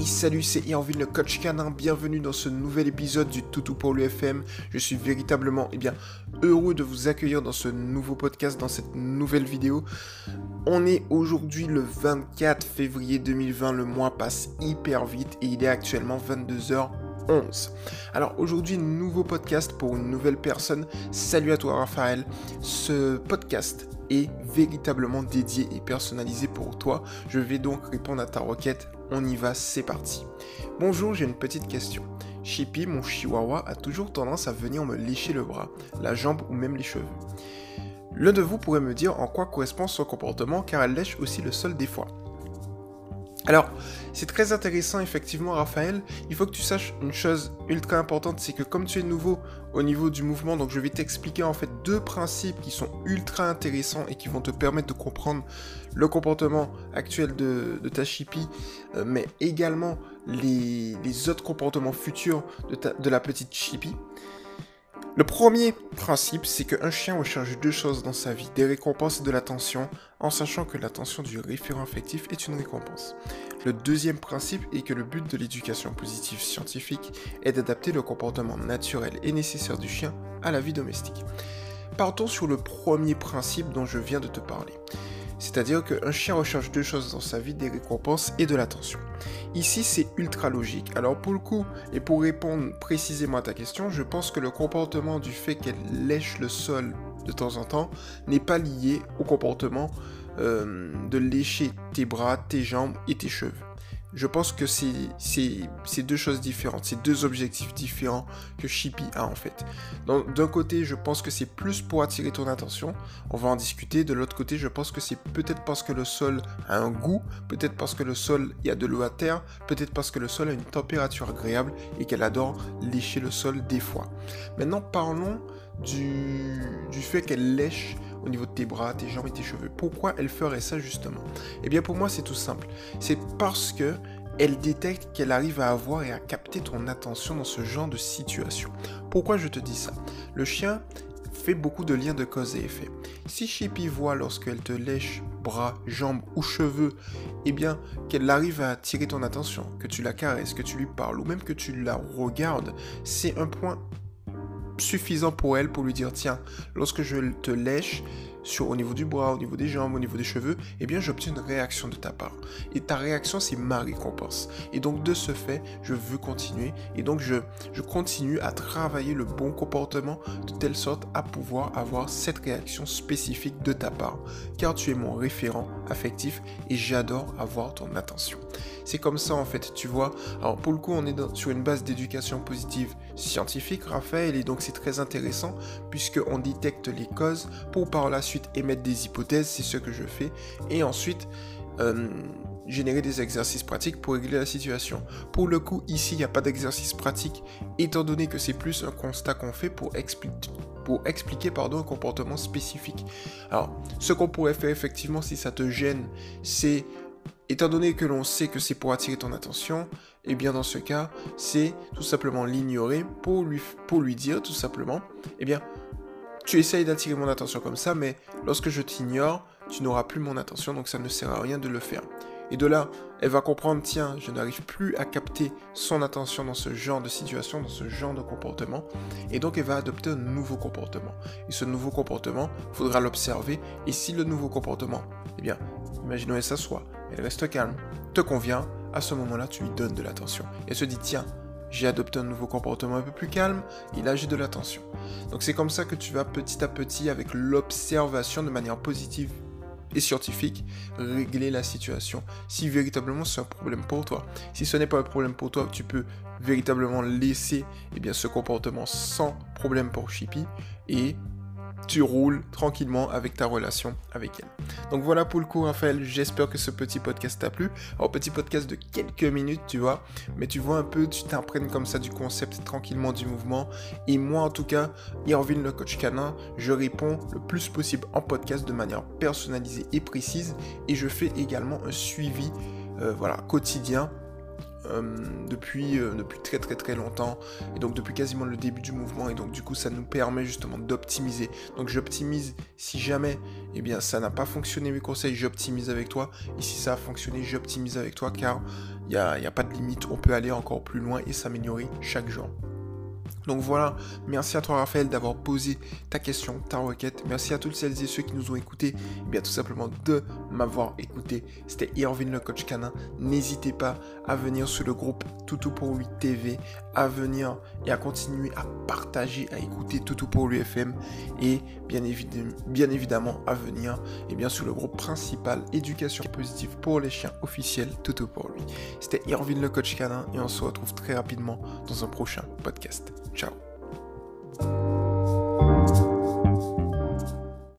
Salut c'est Irvin le coach canin, bienvenue dans ce nouvel épisode du Toutou pour l'UFM. Je suis véritablement eh bien, heureux de vous accueillir dans ce nouveau podcast, dans cette nouvelle vidéo. On est aujourd'hui le 24 février 2020, le mois passe hyper vite et il est actuellement 22h11. Alors aujourd'hui, nouveau podcast pour une nouvelle personne. Salut à toi Raphaël. Ce podcast est véritablement dédié et personnalisé pour toi. Je vais donc répondre à ta requête on y va, c'est parti. Bonjour, j'ai une petite question. Chippy, mon chihuahua, a toujours tendance à venir me lécher le bras, la jambe ou même les cheveux. L'un de vous pourrait me dire en quoi correspond son comportement car elle lèche aussi le sol des fois. Alors, c'est très intéressant effectivement Raphaël, il faut que tu saches une chose ultra importante, c'est que comme tu es nouveau au niveau du mouvement, donc je vais t'expliquer en fait deux principes qui sont ultra intéressants et qui vont te permettre de comprendre le comportement actuel de, ta chippie, euh, mais également les, autres comportements futurs de, la petite chippie. Le premier principe, c'est qu'un chien recherche deux choses dans sa vie, des récompenses et de l'attention, en sachant que l'attention du référent affectif est une récompense. Le deuxième principe est que le but de l'éducation positive scientifique est d'adapter le comportement naturel et nécessaire du chien à la vie domestique. Partons sur le premier principe dont je viens de te parler. C'est-à-dire qu'un chien recherche deux choses dans sa vie, des récompenses et de l'attention. Ici, c'est ultra logique. Alors pour le coup, et pour répondre précisément à ta question, je pense que le comportement du fait qu'elle lèche le sol de temps en temps n'est pas lié au comportement euh, de lécher tes bras, tes jambes et tes cheveux. Je pense que c'est deux choses différentes, c'est deux objectifs différents que Chippy a en fait. D'un côté, je pense que c'est plus pour attirer ton attention, on va en discuter. De l'autre côté, je pense que c'est peut-être parce que le sol a un goût, peut-être parce que le sol, il y a de l'eau à terre, peut-être parce que le sol a une température agréable et qu'elle adore lécher le sol des fois. Maintenant, parlons du, fait qu'elle lèche au niveau de tes bras, tes jambes et tes cheveux. Pourquoi elle ferait ça justement? Eh bien pour moi c'est tout simple. C'est parce que elle détecte qu'elle arrive à avoir et à capter ton attention dans ce genre de situation. Pourquoi je te dis ça? Le chien fait beaucoup de liens de cause et effet. Si Chippy voit lorsqu'elle te lèche bras, jambes ou cheveux, eh bien qu'elle arrive à attirer ton attention, que tu la caresses, que tu lui parles ou même que tu la regardes, c'est un point suffisant pour elle pour lui dire tiens, lorsque je te lèche sur au niveau du bras, au niveau des jambes, au niveau des cheveux, eh bien j'obtiens une réaction de ta part. Et ta réaction, c'est ma récompense. Et donc de ce fait, je veux continuer. Et donc je, je continue à travailler le bon comportement de telle sorte à pouvoir avoir cette réaction spécifique de ta part. Car tu es mon référent affectif et j'adore avoir ton attention. C'est comme ça en fait, tu vois. Alors pour le coup, on est sur une base d'éducation positive scientifique, Raphaël, et donc c'est très intéressant puisqu'on détecte les causes pour par la suite émettre des hypothèses, c'est ce que je fais, et ensuite euh, générer des exercices pratiques pour régler la situation. Pour le coup, ici, il n'y a pas d'exercice pratique, étant donné que c'est plus un constat qu'on fait pour expliquer pour expliquer pardon, un comportement spécifique. Alors, ce qu'on pourrait faire effectivement si ça te gêne, c'est Étant donné que l'on sait que c'est pour attirer ton attention, et eh bien dans ce cas, c'est tout simplement l'ignorer pour lui, pour lui dire tout simplement, eh bien, tu essayes d'attirer mon attention comme ça, mais lorsque je t'ignore, tu n'auras plus mon attention, donc ça ne sert à rien de le faire. Et de là, elle va comprendre, tiens, je n'arrive plus à capter son attention dans ce genre de situation, dans ce genre de comportement. Et donc, elle va adopter un nouveau comportement. Et ce nouveau comportement, il faudra l'observer. Et si le nouveau comportement, eh bien, imaginons elle s'assoit, elle reste calme, te convient, à ce moment-là, tu lui donnes de l'attention. Elle se dit, tiens, j'ai adopté un nouveau comportement un peu plus calme, là j'ai de l'attention. Donc c'est comme ça que tu vas petit à petit, avec l'observation de manière positive et scientifique, régler la situation. Si véritablement c'est un problème pour toi. Si ce n'est pas un problème pour toi, tu peux véritablement laisser eh bien, ce comportement sans problème pour Chippy et tu roules tranquillement avec ta relation avec elle. Donc voilà pour le coup, Raphaël. J'espère que ce petit podcast t'a plu. Alors, petit podcast de quelques minutes, tu vois, mais tu vois un peu, tu t'imprègnes comme ça du concept tranquillement du mouvement. Et moi, en tout cas, Irvin, le coach canin, je réponds le plus possible en podcast de manière personnalisée et précise. Et je fais également un suivi euh, voilà, quotidien depuis, euh, depuis très très très longtemps et donc depuis quasiment le début du mouvement et donc du coup ça nous permet justement d'optimiser donc j'optimise si jamais eh bien ça n'a pas fonctionné mes conseils, j'optimise avec toi. Et si ça a fonctionné, j'optimise avec toi car il n'y y a pas de limite, on peut aller encore plus loin et s'améliorer chaque jour. Donc voilà, merci à toi Raphaël d'avoir posé ta question, ta requête. Merci à toutes celles et ceux qui nous ont écoutés, et eh bien tout simplement de m'avoir écouté. C'était Irvin le coach canin. N'hésitez pas à venir sur le groupe Toutou pour lui TV, à venir et à continuer à partager, à écouter Toutou pour lui FM et bien, évidemment, à venir et eh bien sur le groupe principal éducation positive pour les chiens officiels Toutou pour lui. C'était Irvin le coach canin et on se retrouve très rapidement dans un prochain podcast. Tchau.